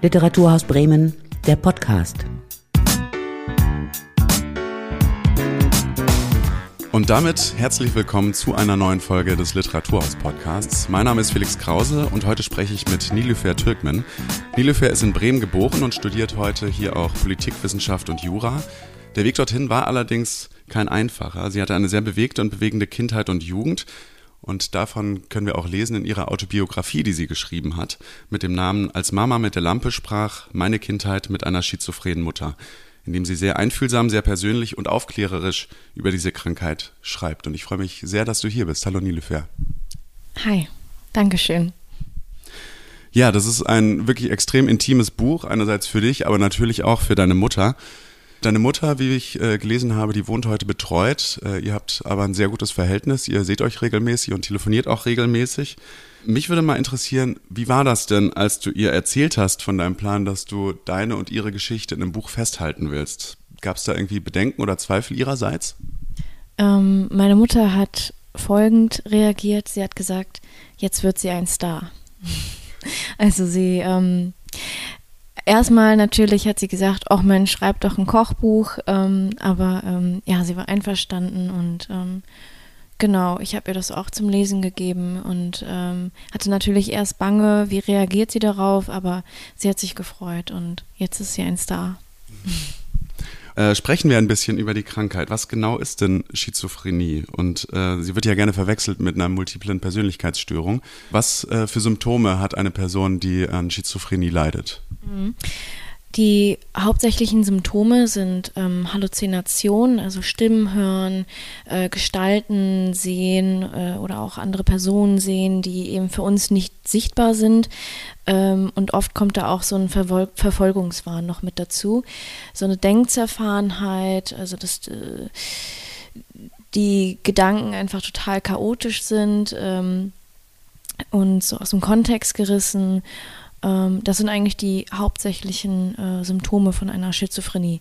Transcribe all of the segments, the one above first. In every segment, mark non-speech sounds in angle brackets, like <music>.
Literaturhaus Bremen, der Podcast. Und damit herzlich willkommen zu einer neuen Folge des Literaturhaus Podcasts. Mein Name ist Felix Krause und heute spreche ich mit Nilüfer Türkmen. Nilüfer ist in Bremen geboren und studiert heute hier auch Politikwissenschaft und Jura. Der Weg dorthin war allerdings kein einfacher. Sie hatte eine sehr bewegte und bewegende Kindheit und Jugend. Und davon können wir auch lesen in ihrer Autobiografie, die sie geschrieben hat, mit dem Namen Als Mama mit der Lampe sprach, meine Kindheit mit einer schizophrenen Mutter, in dem sie sehr einfühlsam, sehr persönlich und aufklärerisch über diese Krankheit schreibt. Und ich freue mich sehr, dass du hier bist. Hallo Nilefer. Hi, Dankeschön. Ja, das ist ein wirklich extrem intimes Buch, einerseits für dich, aber natürlich auch für deine Mutter. Deine Mutter, wie ich äh, gelesen habe, die wohnt heute betreut. Äh, ihr habt aber ein sehr gutes Verhältnis. Ihr seht euch regelmäßig und telefoniert auch regelmäßig. Mich würde mal interessieren, wie war das denn, als du ihr erzählt hast von deinem Plan, dass du deine und ihre Geschichte in einem Buch festhalten willst? Gab es da irgendwie Bedenken oder Zweifel ihrerseits? Ähm, meine Mutter hat folgend reagiert. Sie hat gesagt, jetzt wird sie ein Star. <laughs> also sie ähm, erstmal natürlich hat sie gesagt, ach Mensch, schreib doch ein Kochbuch, ähm, aber ähm, ja, sie war einverstanden und ähm, genau, ich habe ihr das auch zum Lesen gegeben und ähm, hatte natürlich erst Bange, wie reagiert sie darauf, aber sie hat sich gefreut und jetzt ist sie ein Star. Äh, sprechen wir ein bisschen über die Krankheit. Was genau ist denn Schizophrenie? Und äh, sie wird ja gerne verwechselt mit einer multiplen Persönlichkeitsstörung. Was äh, für Symptome hat eine Person, die an Schizophrenie leidet? Mhm. Die hauptsächlichen Symptome sind ähm, Halluzinationen, also Stimmen hören, äh, Gestalten sehen äh, oder auch andere Personen sehen, die eben für uns nicht sichtbar sind. Ähm, und oft kommt da auch so ein Vervol Verfolgungswahn noch mit dazu. So eine Denkzerfahrenheit, also dass äh, die Gedanken einfach total chaotisch sind ähm, und so aus dem Kontext gerissen das sind eigentlich die hauptsächlichen äh, Symptome von einer Schizophrenie,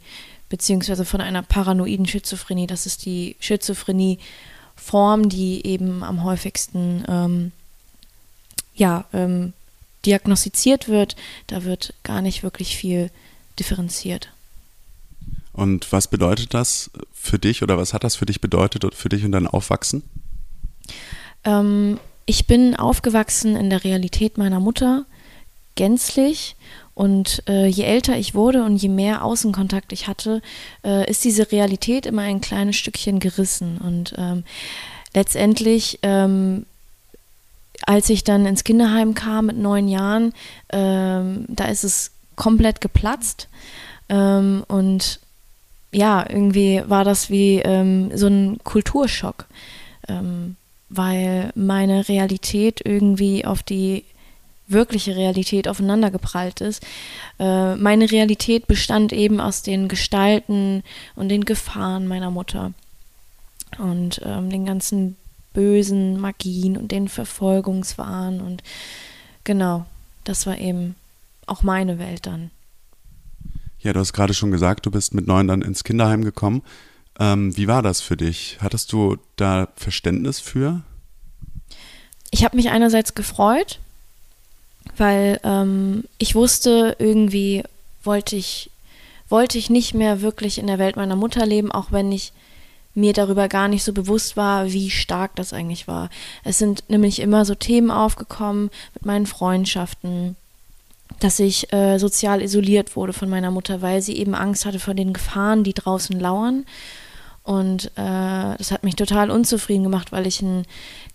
beziehungsweise von einer paranoiden Schizophrenie. Das ist die Schizophrenie-Form, die eben am häufigsten ähm, ja, ähm, diagnostiziert wird. Da wird gar nicht wirklich viel differenziert. Und was bedeutet das für dich oder was hat das für dich bedeutet für dich und dein Aufwachsen? Ähm, ich bin aufgewachsen in der Realität meiner Mutter gänzlich. Und äh, je älter ich wurde und je mehr Außenkontakt ich hatte, äh, ist diese Realität immer ein kleines Stückchen gerissen. Und ähm, letztendlich, ähm, als ich dann ins Kinderheim kam mit neun Jahren, ähm, da ist es komplett geplatzt. Ähm, und ja, irgendwie war das wie ähm, so ein Kulturschock, ähm, weil meine Realität irgendwie auf die wirkliche Realität aufeinandergeprallt ist. Äh, meine Realität bestand eben aus den Gestalten und den Gefahren meiner Mutter und ähm, den ganzen bösen Magien und den Verfolgungswahn und genau, das war eben auch meine Welt dann. Ja, du hast gerade schon gesagt, du bist mit neun dann ins Kinderheim gekommen. Ähm, wie war das für dich? Hattest du da Verständnis für? Ich habe mich einerseits gefreut, weil ähm, ich wusste, irgendwie wollte ich, wollte ich nicht mehr wirklich in der Welt meiner Mutter leben, auch wenn ich mir darüber gar nicht so bewusst war, wie stark das eigentlich war. Es sind nämlich immer so Themen aufgekommen mit meinen Freundschaften, dass ich äh, sozial isoliert wurde von meiner Mutter, weil sie eben Angst hatte vor den Gefahren, die draußen lauern. Und äh, das hat mich total unzufrieden gemacht, weil ich ein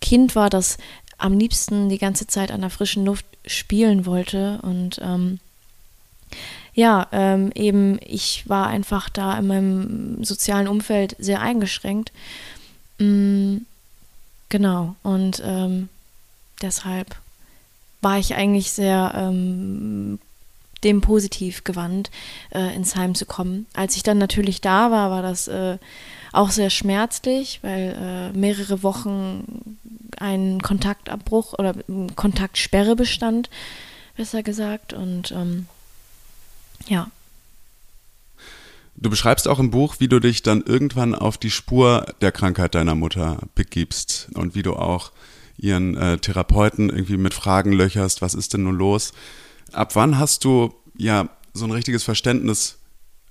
Kind war, das am liebsten die ganze Zeit an der frischen Luft spielen wollte. Und ähm, ja, ähm, eben ich war einfach da in meinem sozialen Umfeld sehr eingeschränkt. Mhm, genau, und ähm, deshalb war ich eigentlich sehr ähm, dem positiv gewandt, äh, ins Heim zu kommen. Als ich dann natürlich da war, war das äh, auch sehr schmerzlich, weil äh, mehrere Wochen ein Kontaktabbruch oder Kontaktsperre bestand, besser gesagt. Und ähm, ja. Du beschreibst auch im Buch, wie du dich dann irgendwann auf die Spur der Krankheit deiner Mutter begibst und wie du auch ihren äh, Therapeuten irgendwie mit Fragen löcherst, was ist denn nun los? Ab wann hast du ja so ein richtiges Verständnis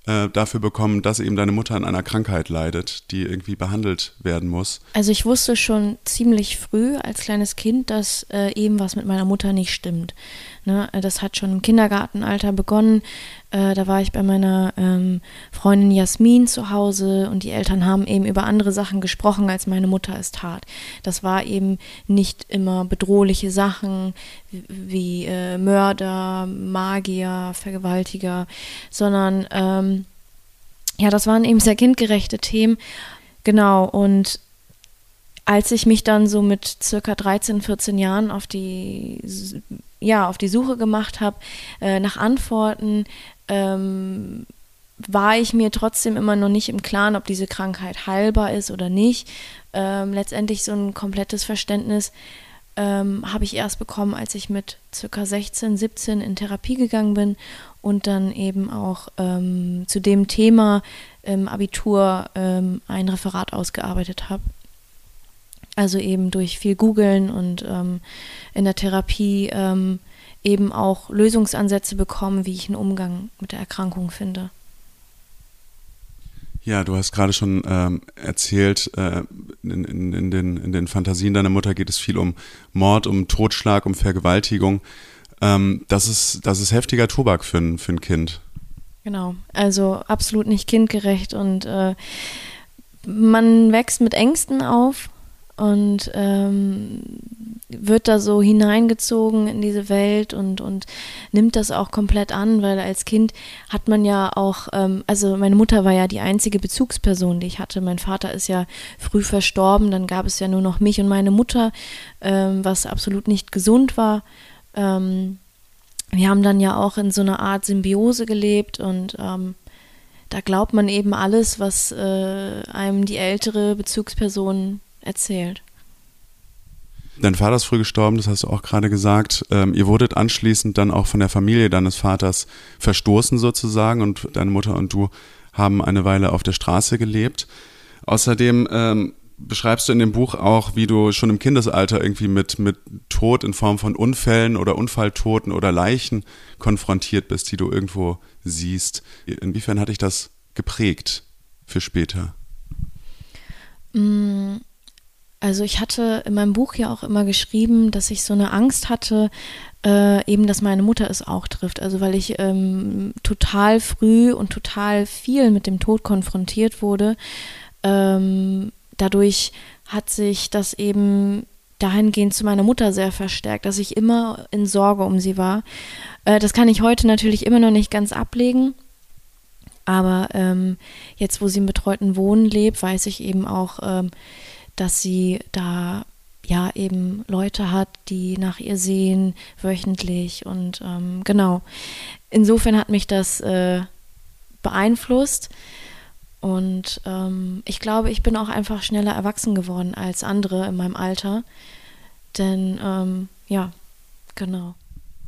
äh, dafür bekommen, dass eben deine Mutter an einer Krankheit leidet, die irgendwie behandelt werden muss? Also ich wusste schon ziemlich früh als kleines Kind, dass äh, eben was mit meiner Mutter nicht stimmt. Ne? Das hat schon im Kindergartenalter begonnen. Äh, da war ich bei meiner ähm, Freundin Jasmin zu Hause und die Eltern haben eben über andere Sachen gesprochen, als meine Mutter es tat. Das war eben nicht immer bedrohliche Sachen wie, wie äh, Mörder, Magier, Vergewaltiger, sondern ähm, ja, das waren eben sehr kindgerechte Themen. Genau, und als ich mich dann so mit circa 13, 14 Jahren auf die ja, auf die Suche gemacht habe äh, nach Antworten, ähm, war ich mir trotzdem immer noch nicht im Klaren, ob diese Krankheit heilbar ist oder nicht. Ähm, letztendlich so ein komplettes Verständnis ähm, habe ich erst bekommen, als ich mit circa 16, 17 in Therapie gegangen bin und dann eben auch ähm, zu dem Thema im Abitur ähm, ein Referat ausgearbeitet habe. Also eben durch viel Googeln und ähm, in der Therapie ähm, eben auch Lösungsansätze bekommen, wie ich einen Umgang mit der Erkrankung finde. Ja, du hast gerade schon ähm, erzählt, äh, in, in, in, den, in den Fantasien deiner Mutter geht es viel um Mord, um Totschlag, um Vergewaltigung. Ähm, das, ist, das ist heftiger Tobak für ein, für ein Kind. Genau, also absolut nicht kindgerecht und äh, man wächst mit Ängsten auf und ähm, wird da so hineingezogen in diese Welt und, und nimmt das auch komplett an, weil als Kind hat man ja auch, ähm, also meine Mutter war ja die einzige Bezugsperson, die ich hatte. Mein Vater ist ja früh verstorben, dann gab es ja nur noch mich und meine Mutter, ähm, was absolut nicht gesund war. Ähm, wir haben dann ja auch in so einer Art Symbiose gelebt und ähm, da glaubt man eben alles, was äh, einem die ältere Bezugsperson erzählt. Dein Vater ist früh gestorben, das hast du auch gerade gesagt. Ähm, ihr wurdet anschließend dann auch von der Familie deines Vaters verstoßen sozusagen und deine Mutter und du haben eine Weile auf der Straße gelebt. Außerdem ähm, beschreibst du in dem Buch auch, wie du schon im Kindesalter irgendwie mit, mit Tod in Form von Unfällen oder Unfalltoten oder Leichen konfrontiert bist, die du irgendwo siehst. Inwiefern hat dich das geprägt für später? Mm also ich hatte in meinem Buch ja auch immer geschrieben, dass ich so eine Angst hatte, äh, eben, dass meine Mutter es auch trifft. Also weil ich ähm, total früh und total viel mit dem Tod konfrontiert wurde. Ähm, dadurch hat sich das eben dahingehend zu meiner Mutter sehr verstärkt, dass ich immer in Sorge um sie war. Äh, das kann ich heute natürlich immer noch nicht ganz ablegen. Aber ähm, jetzt, wo sie im betreuten Wohnen lebt, weiß ich eben auch, ähm, dass sie da ja eben Leute hat, die nach ihr sehen, wöchentlich und ähm, genau. Insofern hat mich das äh, beeinflusst und ähm, ich glaube, ich bin auch einfach schneller erwachsen geworden als andere in meinem Alter, denn ähm, ja, genau.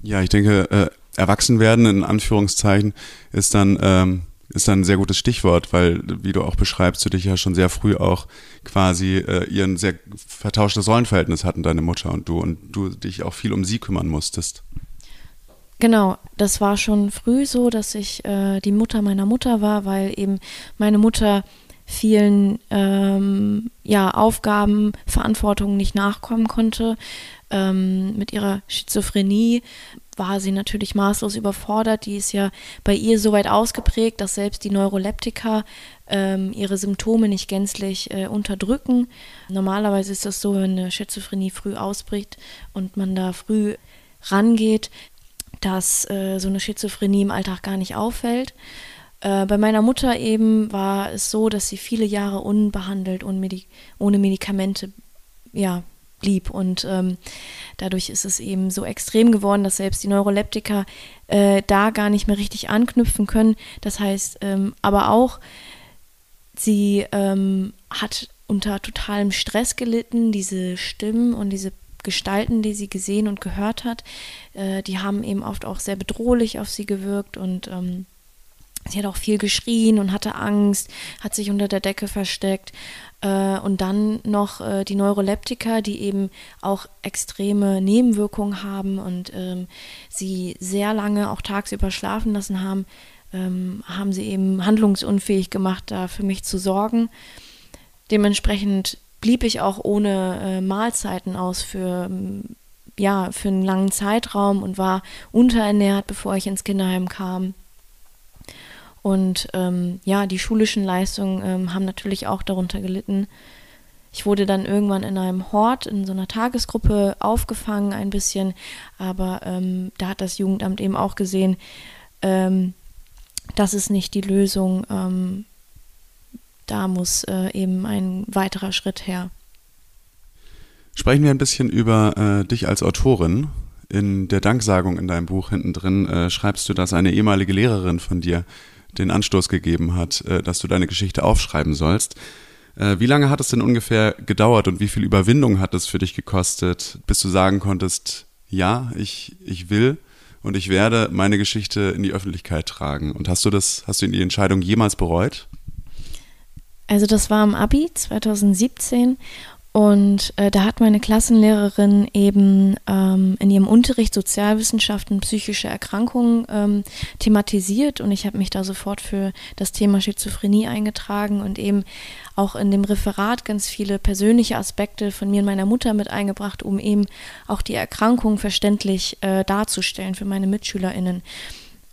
Ja, ich denke, äh, erwachsen werden in Anführungszeichen ist dann ähm, ist dann ein sehr gutes Stichwort, weil, wie du auch beschreibst, du dich ja schon sehr früh auch quasi äh, ihren sehr vertauschtes Rollenverhältnis hatten, deine Mutter und du, und du dich auch viel um sie kümmern musstest. Genau, das war schon früh so, dass ich äh, die Mutter meiner Mutter war, weil eben meine Mutter vielen ähm, ja, Aufgaben, Verantwortungen nicht nachkommen konnte. Ähm, mit ihrer Schizophrenie war sie natürlich maßlos überfordert. Die ist ja bei ihr so weit ausgeprägt, dass selbst die Neuroleptika ähm, ihre Symptome nicht gänzlich äh, unterdrücken. Normalerweise ist das so, wenn eine Schizophrenie früh ausbricht und man da früh rangeht, dass äh, so eine Schizophrenie im Alltag gar nicht auffällt. Äh, bei meiner Mutter eben war es so, dass sie viele Jahre unbehandelt, ohne Medikamente ja, blieb. Und ähm, dadurch ist es eben so extrem geworden, dass selbst die Neuroleptika äh, da gar nicht mehr richtig anknüpfen können. Das heißt, ähm, aber auch, sie ähm, hat unter totalem Stress gelitten, diese Stimmen und diese Gestalten, die sie gesehen und gehört hat, äh, die haben eben oft auch sehr bedrohlich auf sie gewirkt und ähm, Sie hat auch viel geschrien und hatte Angst, hat sich unter der Decke versteckt. Äh, und dann noch äh, die Neuroleptika, die eben auch extreme Nebenwirkungen haben und ähm, sie sehr lange auch tagsüber schlafen lassen haben, ähm, haben sie eben handlungsunfähig gemacht, da für mich zu sorgen. Dementsprechend blieb ich auch ohne äh, Mahlzeiten aus für ja, für einen langen Zeitraum und war unterernährt, bevor ich ins Kinderheim kam. Und ähm, ja, die schulischen Leistungen ähm, haben natürlich auch darunter gelitten. Ich wurde dann irgendwann in einem Hort, in so einer Tagesgruppe aufgefangen ein bisschen, aber ähm, da hat das Jugendamt eben auch gesehen, ähm, das ist nicht die Lösung. Ähm, da muss äh, eben ein weiterer Schritt her. Sprechen wir ein bisschen über äh, dich als Autorin. In der Danksagung in deinem Buch hinten drin äh, schreibst du, dass eine ehemalige Lehrerin von dir den Anstoß gegeben hat, äh, dass du deine Geschichte aufschreiben sollst. Äh, wie lange hat es denn ungefähr gedauert und wie viel Überwindung hat es für dich gekostet, bis du sagen konntest, ja, ich, ich will und ich werde meine Geschichte in die Öffentlichkeit tragen? Und hast du das, hast du die Entscheidung jemals bereut? Also das war im Abi 2017 und äh, da hat meine Klassenlehrerin eben ähm, in ihrem Unterricht Sozialwissenschaften, psychische Erkrankungen ähm, thematisiert und ich habe mich da sofort für das Thema Schizophrenie eingetragen und eben auch in dem Referat ganz viele persönliche Aspekte von mir und meiner Mutter mit eingebracht, um eben auch die Erkrankung verständlich äh, darzustellen für meine MitschülerInnen.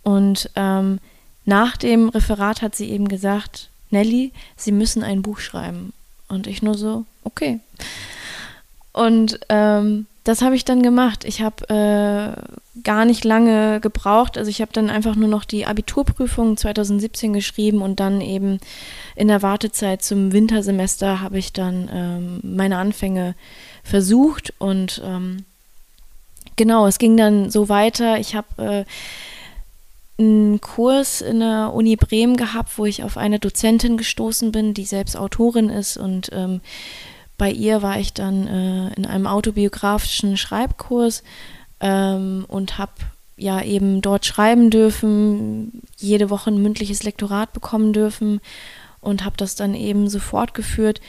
Und ähm, nach dem Referat hat sie eben gesagt, Nelly, Sie müssen ein Buch schreiben. Und ich nur so, okay. Und ähm, das habe ich dann gemacht. Ich habe äh, gar nicht lange gebraucht. Also ich habe dann einfach nur noch die Abiturprüfung 2017 geschrieben und dann eben in der Wartezeit zum Wintersemester habe ich dann ähm, meine Anfänge versucht und ähm, genau, es ging dann so weiter. Ich habe äh, einen Kurs in der Uni Bremen gehabt, wo ich auf eine Dozentin gestoßen bin, die selbst Autorin ist und ähm, bei ihr war ich dann äh, in einem autobiografischen Schreibkurs ähm, und habe ja eben dort schreiben dürfen, jede Woche ein mündliches Lektorat bekommen dürfen und habe das dann eben so fortgeführt.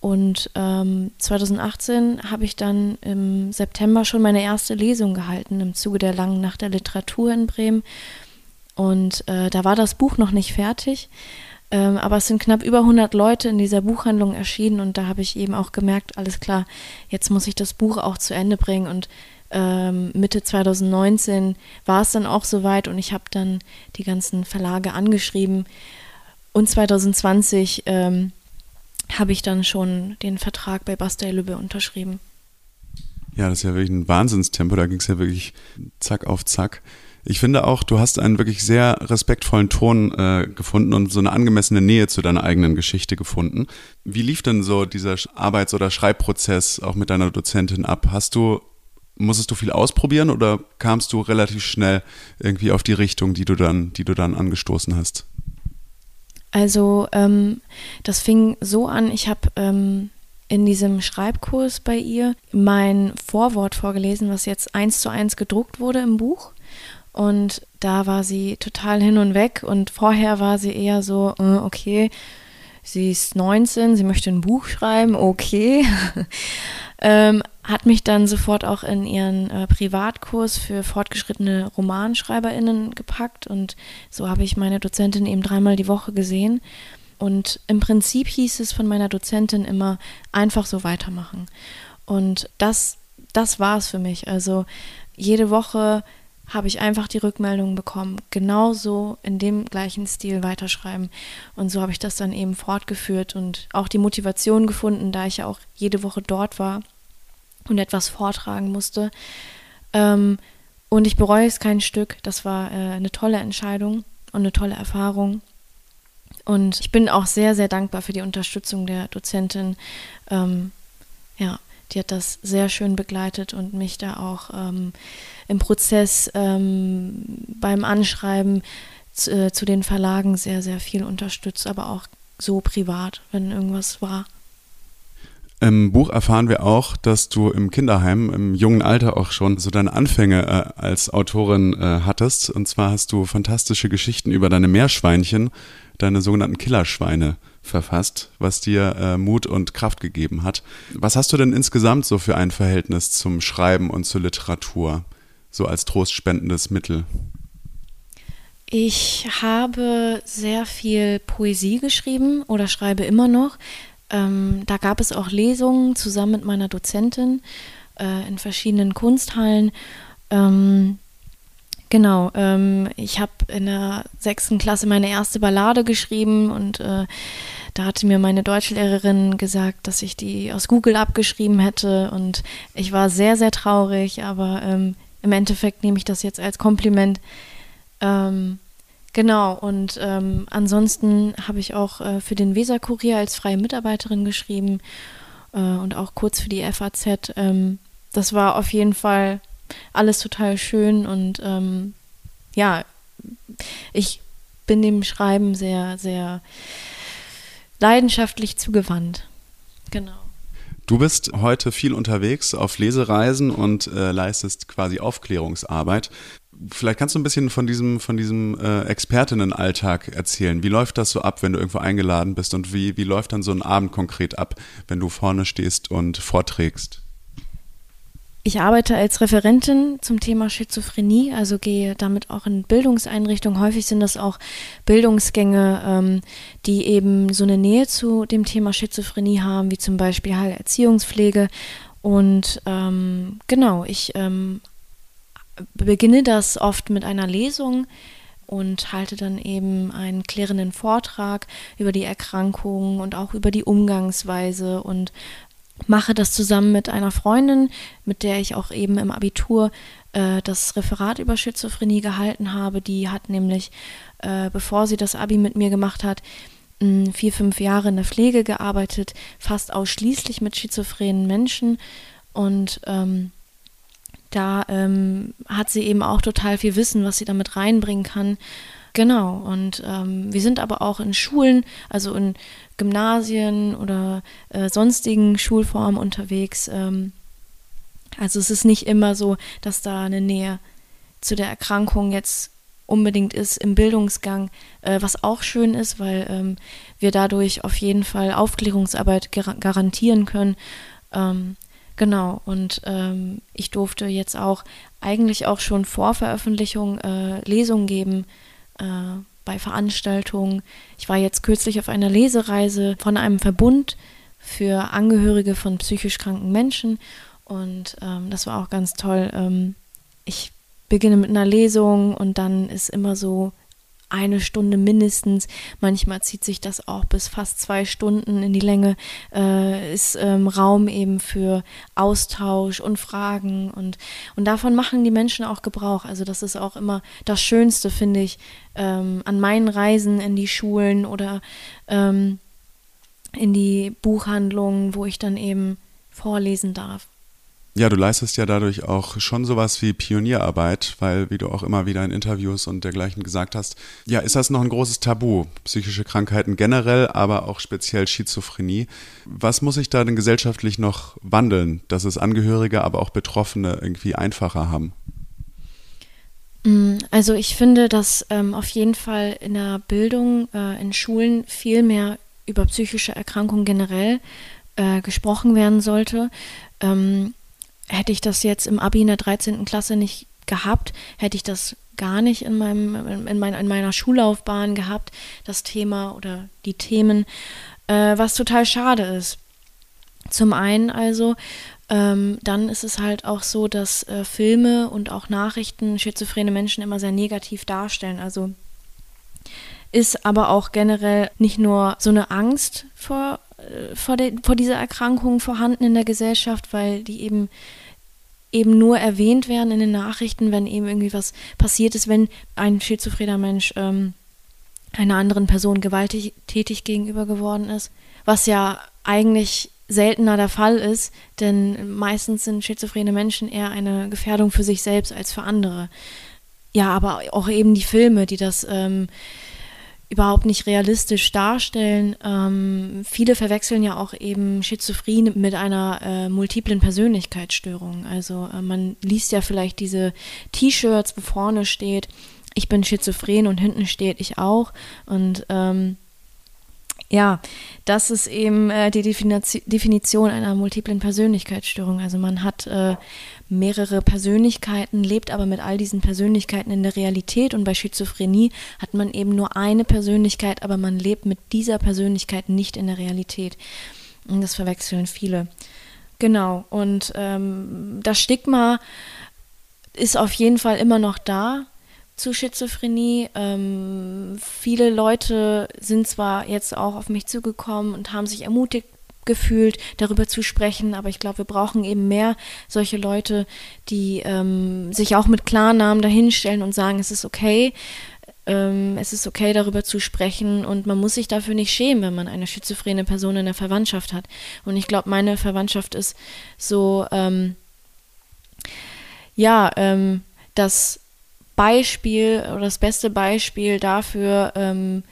Und ähm, 2018 habe ich dann im September schon meine erste Lesung gehalten im Zuge der langen Nacht der Literatur in Bremen. Und äh, da war das Buch noch nicht fertig, ähm, aber es sind knapp über 100 Leute in dieser Buchhandlung erschienen und da habe ich eben auch gemerkt, alles klar, jetzt muss ich das Buch auch zu Ende bringen und ähm, Mitte 2019 war es dann auch soweit und ich habe dann die ganzen Verlage angeschrieben und 2020 ähm, habe ich dann schon den Vertrag bei Bastei Lübbe unterschrieben. Ja, das ist ja wirklich ein Wahnsinnstempo, da ging es ja wirklich zack auf zack. Ich finde auch, du hast einen wirklich sehr respektvollen Ton äh, gefunden und so eine angemessene Nähe zu deiner eigenen Geschichte gefunden. Wie lief denn so dieser Arbeits- oder Schreibprozess auch mit deiner Dozentin ab? Hast du, musstest du viel ausprobieren oder kamst du relativ schnell irgendwie auf die Richtung, die du dann, die du dann angestoßen hast? Also ähm, das fing so an, ich habe ähm, in diesem Schreibkurs bei ihr mein Vorwort vorgelesen, was jetzt eins zu eins gedruckt wurde im Buch. Und da war sie total hin und weg. Und vorher war sie eher so, äh, okay, sie ist 19, sie möchte ein Buch schreiben, okay. <laughs> ähm, hat mich dann sofort auch in ihren äh, Privatkurs für fortgeschrittene RomanschreiberInnen gepackt. Und so habe ich meine Dozentin eben dreimal die Woche gesehen. Und im Prinzip hieß es von meiner Dozentin immer, einfach so weitermachen. Und das, das war es für mich. Also jede Woche habe ich einfach die Rückmeldung bekommen, genauso in dem gleichen Stil weiterschreiben. Und so habe ich das dann eben fortgeführt und auch die Motivation gefunden, da ich ja auch jede Woche dort war und etwas vortragen musste. Ähm, und ich bereue es kein Stück. Das war äh, eine tolle Entscheidung und eine tolle Erfahrung. Und ich bin auch sehr, sehr dankbar für die Unterstützung der Dozentin. Ähm, die hat das sehr schön begleitet und mich da auch ähm, im Prozess ähm, beim Anschreiben zu, äh, zu den Verlagen sehr, sehr viel unterstützt, aber auch so privat, wenn irgendwas war. Im Buch erfahren wir auch, dass du im Kinderheim im jungen Alter auch schon so deine Anfänge äh, als Autorin äh, hattest. Und zwar hast du fantastische Geschichten über deine Meerschweinchen, deine sogenannten Killerschweine verfasst, was dir äh, Mut und Kraft gegeben hat. Was hast du denn insgesamt so für ein Verhältnis zum Schreiben und zur Literatur, so als trostspendendes Mittel? Ich habe sehr viel Poesie geschrieben oder schreibe immer noch. Ähm, da gab es auch Lesungen zusammen mit meiner Dozentin äh, in verschiedenen Kunsthallen. Ähm, genau, ähm, ich habe in der sechsten Klasse meine erste Ballade geschrieben und äh, da hatte mir meine Deutschlehrerin gesagt, dass ich die aus Google abgeschrieben hätte und ich war sehr, sehr traurig, aber ähm, im Endeffekt nehme ich das jetzt als Kompliment. Ähm, Genau, und ähm, ansonsten habe ich auch äh, für den Weser-Kurier als freie Mitarbeiterin geschrieben äh, und auch kurz für die FAZ. Ähm, das war auf jeden Fall alles total schön und ähm, ja, ich bin dem Schreiben sehr, sehr leidenschaftlich zugewandt. Genau. Du bist heute viel unterwegs auf Lesereisen und äh, leistest quasi Aufklärungsarbeit. Vielleicht kannst du ein bisschen von diesem, von diesem äh, Expertinnenalltag erzählen. Wie läuft das so ab, wenn du irgendwo eingeladen bist und wie, wie läuft dann so ein Abend konkret ab, wenn du vorne stehst und vorträgst? Ich arbeite als Referentin zum Thema Schizophrenie, also gehe damit auch in Bildungseinrichtungen. Häufig sind das auch Bildungsgänge, ähm, die eben so eine Nähe zu dem Thema Schizophrenie haben, wie zum Beispiel Heilerziehungspflege. Und ähm, genau, ich ähm, beginne das oft mit einer Lesung und halte dann eben einen klärenden Vortrag über die Erkrankung und auch über die Umgangsweise und mache das zusammen mit einer Freundin, mit der ich auch eben im Abitur äh, das Referat über Schizophrenie gehalten habe. Die hat nämlich, äh, bevor sie das Abi mit mir gemacht hat, vier, fünf Jahre in der Pflege gearbeitet, fast ausschließlich mit schizophrenen Menschen. Und ähm, da ähm, hat sie eben auch total viel Wissen, was sie damit reinbringen kann. Genau, und ähm, wir sind aber auch in Schulen, also in Gymnasien oder äh, sonstigen Schulformen unterwegs. Ähm, also es ist nicht immer so, dass da eine Nähe zu der Erkrankung jetzt unbedingt ist im Bildungsgang, äh, was auch schön ist, weil ähm, wir dadurch auf jeden Fall Aufklärungsarbeit gar garantieren können. Ähm, Genau, und ähm, ich durfte jetzt auch eigentlich auch schon vor Veröffentlichung äh, Lesungen geben äh, bei Veranstaltungen. Ich war jetzt kürzlich auf einer Lesereise von einem Verbund für Angehörige von psychisch kranken Menschen und ähm, das war auch ganz toll. Ähm, ich beginne mit einer Lesung und dann ist immer so eine Stunde mindestens. Manchmal zieht sich das auch bis fast zwei Stunden in die Länge. Äh, ist ähm, Raum eben für Austausch und Fragen und, und davon machen die Menschen auch Gebrauch. Also das ist auch immer das Schönste, finde ich, ähm, an meinen Reisen in die Schulen oder ähm, in die Buchhandlungen, wo ich dann eben vorlesen darf. Ja, du leistest ja dadurch auch schon sowas wie Pionierarbeit, weil, wie du auch immer wieder in Interviews und dergleichen gesagt hast, ja, ist das noch ein großes Tabu? Psychische Krankheiten generell, aber auch speziell Schizophrenie. Was muss sich da denn gesellschaftlich noch wandeln, dass es Angehörige, aber auch Betroffene irgendwie einfacher haben? Mm, also ich finde, dass ähm, auf jeden Fall in der Bildung, äh, in Schulen viel mehr über psychische Erkrankungen generell äh, gesprochen werden sollte. Ähm, hätte ich das jetzt im Abi in der 13. Klasse nicht gehabt, hätte ich das gar nicht in, meinem, in, mein, in meiner Schullaufbahn gehabt, das Thema oder die Themen, äh, was total schade ist. Zum einen also, ähm, dann ist es halt auch so, dass äh, Filme und auch Nachrichten schizophrene Menschen immer sehr negativ darstellen. Also ist aber auch generell nicht nur so eine Angst vor vor, der, vor dieser Erkrankung vorhanden in der Gesellschaft, weil die eben eben nur erwähnt werden in den Nachrichten, wenn eben irgendwie was passiert ist, wenn ein schizophrener Mensch ähm, einer anderen Person gewalttätig gegenüber geworden ist, was ja eigentlich seltener der Fall ist, denn meistens sind schizophrene Menschen eher eine Gefährdung für sich selbst als für andere. Ja, aber auch eben die Filme, die das ähm, überhaupt nicht realistisch darstellen. Ähm, viele verwechseln ja auch eben Schizophrenie mit einer äh, multiplen Persönlichkeitsstörung. Also äh, man liest ja vielleicht diese T-Shirts, wo vorne steht, ich bin schizophren und hinten steht ich auch. Und ähm, ja, das ist eben äh, die Definition einer multiplen Persönlichkeitsstörung. Also man hat äh, mehrere Persönlichkeiten, lebt aber mit all diesen Persönlichkeiten in der Realität. Und bei Schizophrenie hat man eben nur eine Persönlichkeit, aber man lebt mit dieser Persönlichkeit nicht in der Realität. Und das verwechseln viele. Genau. Und ähm, das Stigma ist auf jeden Fall immer noch da zu Schizophrenie. Ähm, viele Leute sind zwar jetzt auch auf mich zugekommen und haben sich ermutigt gefühlt, darüber zu sprechen, aber ich glaube, wir brauchen eben mehr solche Leute, die ähm, sich auch mit Klarnamen dahinstellen und sagen, es ist okay, ähm, es ist okay, darüber zu sprechen und man muss sich dafür nicht schämen, wenn man eine schizophrene Person in der Verwandtschaft hat. Und ich glaube, meine Verwandtschaft ist so, ähm, ja, ähm, dass Beispiel oder das beste Beispiel dafür, ähm,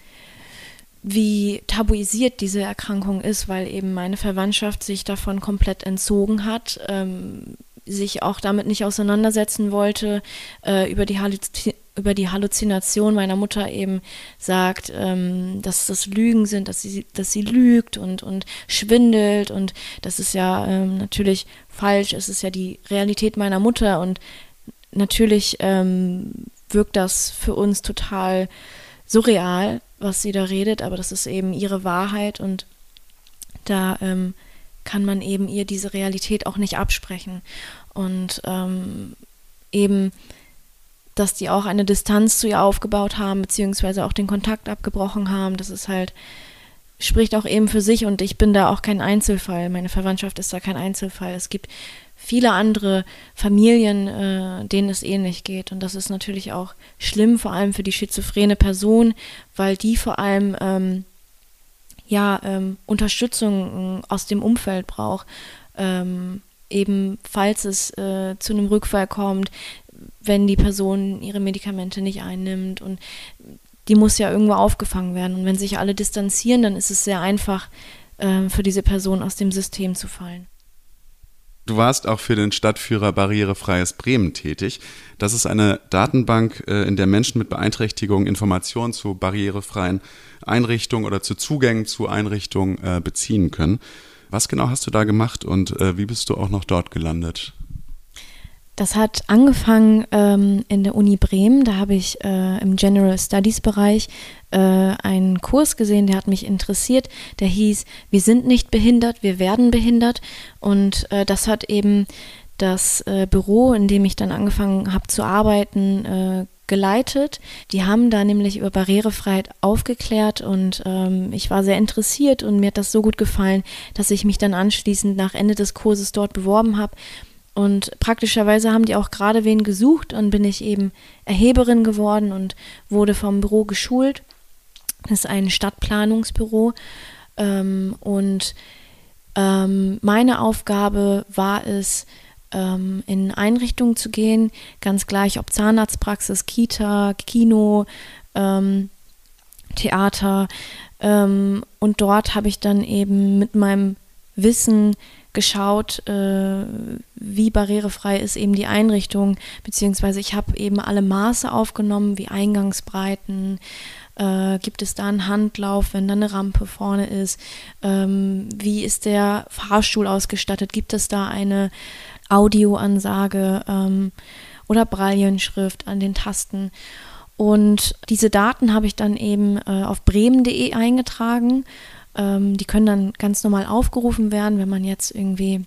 wie tabuisiert diese Erkrankung ist, weil eben meine Verwandtschaft sich davon komplett entzogen hat, ähm, sich auch damit nicht auseinandersetzen wollte, äh, über, die über die Halluzination meiner Mutter eben sagt, ähm, dass das Lügen sind, dass sie, dass sie lügt und, und schwindelt und das ist ja ähm, natürlich falsch, es ist ja die Realität meiner Mutter und natürlich ähm, wirkt das für uns total surreal, was sie da redet, aber das ist eben ihre Wahrheit und da ähm, kann man eben ihr diese Realität auch nicht absprechen. Und ähm, eben, dass die auch eine Distanz zu ihr aufgebaut haben, beziehungsweise auch den Kontakt abgebrochen haben, das ist halt, spricht auch eben für sich und ich bin da auch kein Einzelfall. Meine Verwandtschaft ist da kein Einzelfall. Es gibt viele andere Familien, äh, denen es ähnlich geht. Und das ist natürlich auch schlimm, vor allem für die schizophrene Person, weil die vor allem ähm, ja ähm, Unterstützung äh, aus dem Umfeld braucht. Ähm, eben falls es äh, zu einem Rückfall kommt, wenn die Person ihre Medikamente nicht einnimmt und die muss ja irgendwo aufgefangen werden. Und wenn sich alle distanzieren, dann ist es sehr einfach äh, für diese Person aus dem System zu fallen. Du warst auch für den Stadtführer Barrierefreies Bremen tätig. Das ist eine Datenbank, äh, in der Menschen mit Beeinträchtigungen Informationen zu barrierefreien Einrichtungen oder zu Zugängen zu Einrichtungen äh, beziehen können. Was genau hast du da gemacht und äh, wie bist du auch noch dort gelandet? Das hat angefangen ähm, in der Uni Bremen. Da habe ich äh, im General Studies Bereich äh, einen Kurs gesehen, der hat mich interessiert. Der hieß Wir sind nicht behindert, wir werden behindert. Und äh, das hat eben das äh, Büro, in dem ich dann angefangen habe zu arbeiten, äh, geleitet. Die haben da nämlich über Barrierefreiheit aufgeklärt und ähm, ich war sehr interessiert und mir hat das so gut gefallen, dass ich mich dann anschließend nach Ende des Kurses dort beworben habe und praktischerweise haben die auch gerade wen gesucht und bin ich eben Erheberin geworden und wurde vom Büro geschult. Das ist ein Stadtplanungsbüro. Ähm, und ähm, meine Aufgabe war es, ähm, in Einrichtungen zu gehen, ganz gleich ob Zahnarztpraxis, Kita, Kino, ähm, Theater. Ähm, und dort habe ich dann eben mit meinem Wissen geschaut, äh, wie barrierefrei ist eben die Einrichtung, beziehungsweise ich habe eben alle Maße aufgenommen, wie Eingangsbreiten, äh, gibt es da einen Handlauf, wenn da eine Rampe vorne ist, ähm, wie ist der Fahrstuhl ausgestattet, gibt es da eine Audioansage ähm, oder Braillenschrift an den Tasten. Und diese Daten habe ich dann eben äh, auf bremen.de eingetragen ähm, die können dann ganz normal aufgerufen werden, wenn man jetzt irgendwie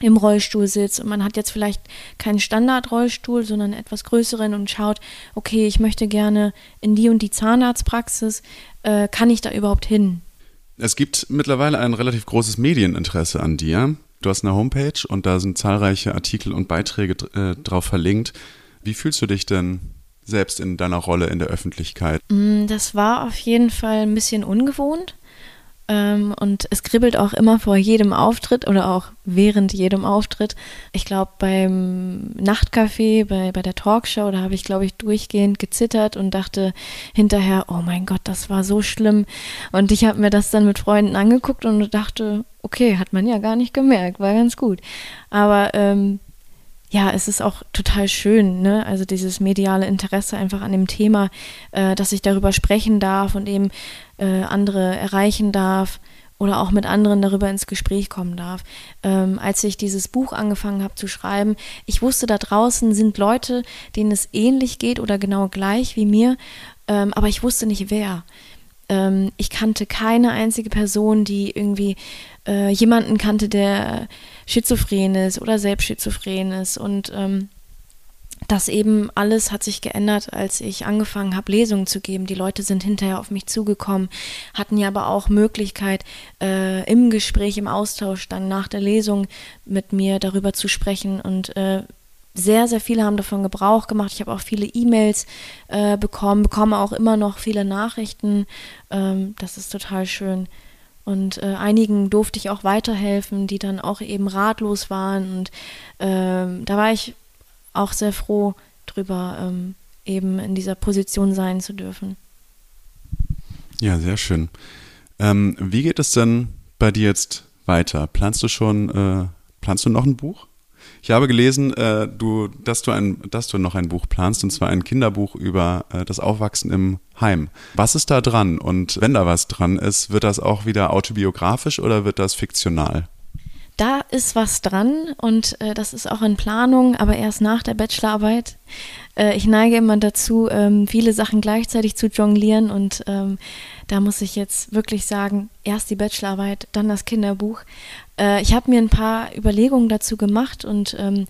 im Rollstuhl sitzt und man hat jetzt vielleicht keinen Standardrollstuhl, sondern etwas größeren und schaut, okay, ich möchte gerne in die und die Zahnarztpraxis, äh, kann ich da überhaupt hin? Es gibt mittlerweile ein relativ großes Medieninteresse an dir. Du hast eine Homepage und da sind zahlreiche Artikel und Beiträge äh, drauf verlinkt. Wie fühlst du dich denn selbst in deiner Rolle in der Öffentlichkeit? Mm, das war auf jeden Fall ein bisschen ungewohnt Ähm, und es kribbelt auch immer vor jedem Auftritt oder auch während jedem Auftritt. Ich glaube, beim Nachtcafé, bei, bei der Talkshow, da habe ich, glaube ich, durchgehend gezittert und dachte hinterher, oh mein Gott, das war so schlimm. Und ich habe mir das dann mit Freunden angeguckt und dachte, okay, hat man ja gar nicht gemerkt, war ganz gut. Aber ähm, ja, es ist auch total schön, ne? Also dieses mediale Interesse einfach an dem Thema, äh, dass ich darüber sprechen darf und eben äh, andere erreichen darf oder auch mit anderen darüber ins Gespräch kommen darf. Ähm, als ich dieses Buch angefangen habe zu schreiben, ich wusste, da draußen sind Leute, denen es ähnlich geht oder genau gleich wie mir, ähm, aber ich wusste nicht wer. Ähm, ich kannte keine einzige Person, die irgendwie äh, jemanden kannte, der schizophren ist oder selbst schizophren ist. Und ähm, das eben alles hat sich geändert, als ich angefangen habe, Lesungen zu geben. Die Leute sind hinterher auf mich zugekommen, hatten ja aber auch Möglichkeit, äh, im Gespräch, im Austausch dann nach der Lesung mit mir darüber zu sprechen und äh, sehr, sehr viele haben davon Gebrauch gemacht. Ich habe auch viele E-Mails äh, bekommen, bekomme auch immer noch viele Nachrichten. Ähm, das ist total schön. Und äh, einigen durfte ich auch weiterhelfen, die dann auch eben ratlos waren. Und ähm, da war ich auch sehr froh drüber, ähm, eben in dieser Position sein zu dürfen. Ja, sehr schön. Ähm, wie geht es denn bei dir jetzt weiter? Planst du schon, äh, planst du noch ein Buch? Ich habe gelesen, äh, du, dass, du ein, dass du noch ein Buch planst, und zwar ein Kinderbuch über äh, das Aufwachsen im Heim. Was ist da dran? Und wenn da was dran ist, wird das auch wieder autobiografisch oder wird das fiktional? Da ist was dran und äh, das ist auch in Planung, aber erst nach der Bachelorarbeit. Äh, ich neige immer dazu, ähm, viele Sachen gleichzeitig zu jonglieren und ähm, da muss ich jetzt wirklich sagen, erst die Bachelorarbeit, dann das Kinderbuch. Äh, ich habe mir ein paar Überlegungen dazu gemacht und ähm,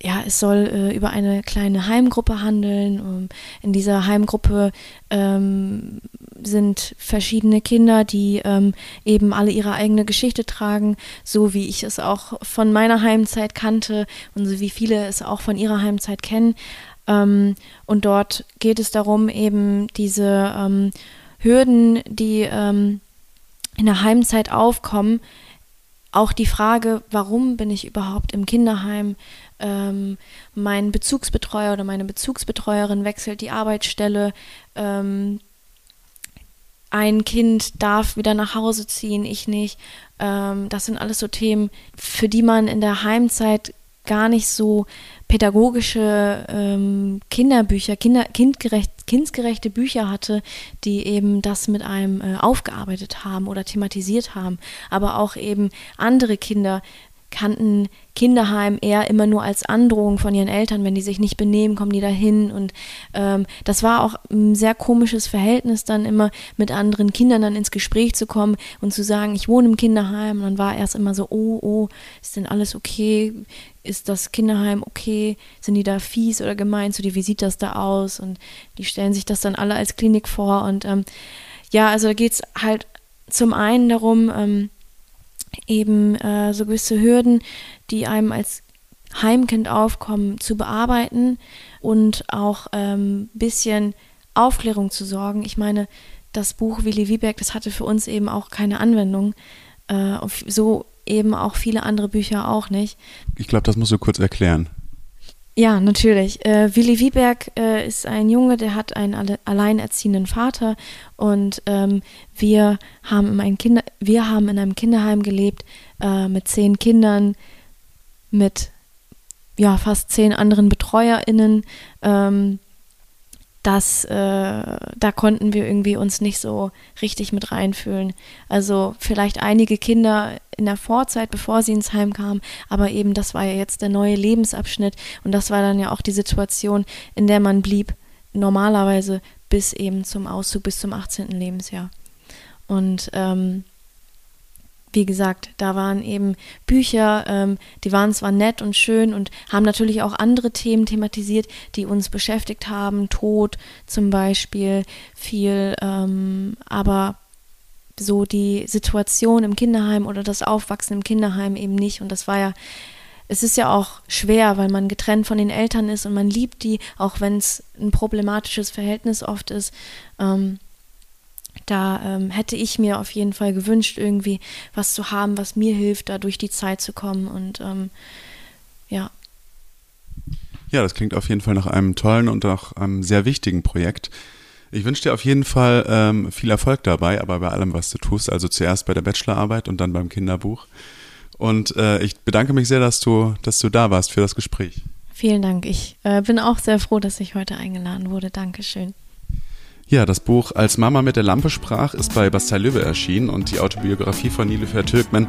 ja, es soll äh, über eine kleine Heimgruppe handeln. Um, in dieser Heimgruppe ähm, sind verschiedene Kinder, die ähm, eben alle ihre eigene Geschichte tragen, so wie ich es auch von meiner Heimzeit kannte und so wie viele es auch von ihrer Heimzeit kennen. Ähm, und dort geht es darum, eben diese ähm, Hürden, die ähm, in der Heimzeit aufkommen, auch die Frage, warum bin ich überhaupt im Kinderheim? Ähm, mein Bezugsbetreuer oder meine Bezugsbetreuerin wechselt die Arbeitsstelle. Ähm, ein Kind darf wieder nach Hause ziehen, ich nicht. Ähm, das sind alles so Themen, für die man in der Heimzeit gar nicht so pädagogische ähm, Kinderbücher, Kinder, kindgerecht, kindgerechte Bücher hatte, die eben das mit einem äh, aufgearbeitet haben oder thematisiert haben. Aber auch eben andere Kinder kannten Kinderheim eher immer nur als Androhung von ihren Eltern, wenn die sich nicht benehmen, kommen die dahin und ähm, das war auch ein sehr komisches Verhältnis dann immer mit anderen Kindern dann ins Gespräch zu kommen und zu sagen, ich wohne im Kinderheim und dann war erst immer so, oh, oh, ist denn alles okay? Ist das Kinderheim okay? Sind die da fies oder gemein zu dir? Wie sieht das da aus? Und die stellen sich das dann alle als Klinik vor und ähm, ja, also da geht es halt zum einen darum, ähm, eben äh, so gewisse Hürden, die einem als Heimkind aufkommen, zu bearbeiten und auch ein ähm, bisschen Aufklärung zu sorgen. Ich meine, das Buch Willi Wieberg, das hatte für uns eben auch keine Anwendung. Äh, so eben auch viele andere Bücher auch nicht. Ich glaube, das musst du kurz erklären. Ja, natürlich. Äh, Willi Wieberg äh, ist ein Junge, der hat einen alle, alleinerziehenden Vater und ähm, wir, haben in einem Kinder, wir haben in einem Kinderheim gelebt äh, mit zehn Kindern, mit ja, fast zehn anderen BetreuerInnen. Ähm, das, äh, da konnten wir irgendwie uns nicht so richtig mit reinfühlen. Also vielleicht einige Kinder in der Vorzeit, bevor sie ins Heim kamen, aber eben das war ja jetzt der neue Lebensabschnitt und das war dann ja auch die Situation, in der man blieb, normalerweise bis eben zum Auszug, bis zum 18. Lebensjahr. Und ähm, wie gesagt, da waren eben Bücher, ähm, die waren zwar nett und schön und haben natürlich auch andere Themen thematisiert, die uns beschäftigt haben, Tod zum Beispiel, viel, ähm, aber so die Situation im Kinderheim oder das Aufwachsen im Kinderheim eben nicht. Und das war ja, es ist ja auch schwer, weil man getrennt von den Eltern ist und man liebt die, auch wenn es ein problematisches Verhältnis oft ist. Ähm, da ähm, hätte ich mir auf jeden Fall gewünscht, irgendwie was zu haben, was mir hilft, da durch die Zeit zu kommen. Und ähm, ja. Ja, das klingt auf jeden Fall nach einem tollen und auch einem sehr wichtigen Projekt. Ich wünsche dir auf jeden Fall ähm, viel Erfolg dabei, aber bei allem, was du tust. Also zuerst bei der Bachelorarbeit und dann beim Kinderbuch. Und äh, ich bedanke mich sehr, dass du, dass du da warst für das Gespräch. Vielen Dank. Ich äh, bin auch sehr froh, dass ich heute eingeladen wurde. Dankeschön. Ja, das Buch Als Mama mit der Lampe sprach ist bei Bastei Löwe erschienen und die Autobiografie von Nilüfer Türkmen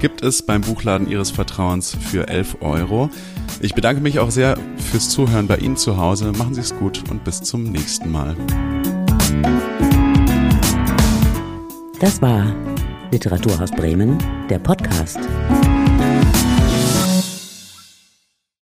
gibt es beim Buchladen Ihres Vertrauens für 11 Euro. Ich bedanke mich auch sehr fürs Zuhören bei Ihnen zu Hause. Machen Sie es gut und bis zum nächsten Mal. Das war Literaturhaus Bremen, der Podcast.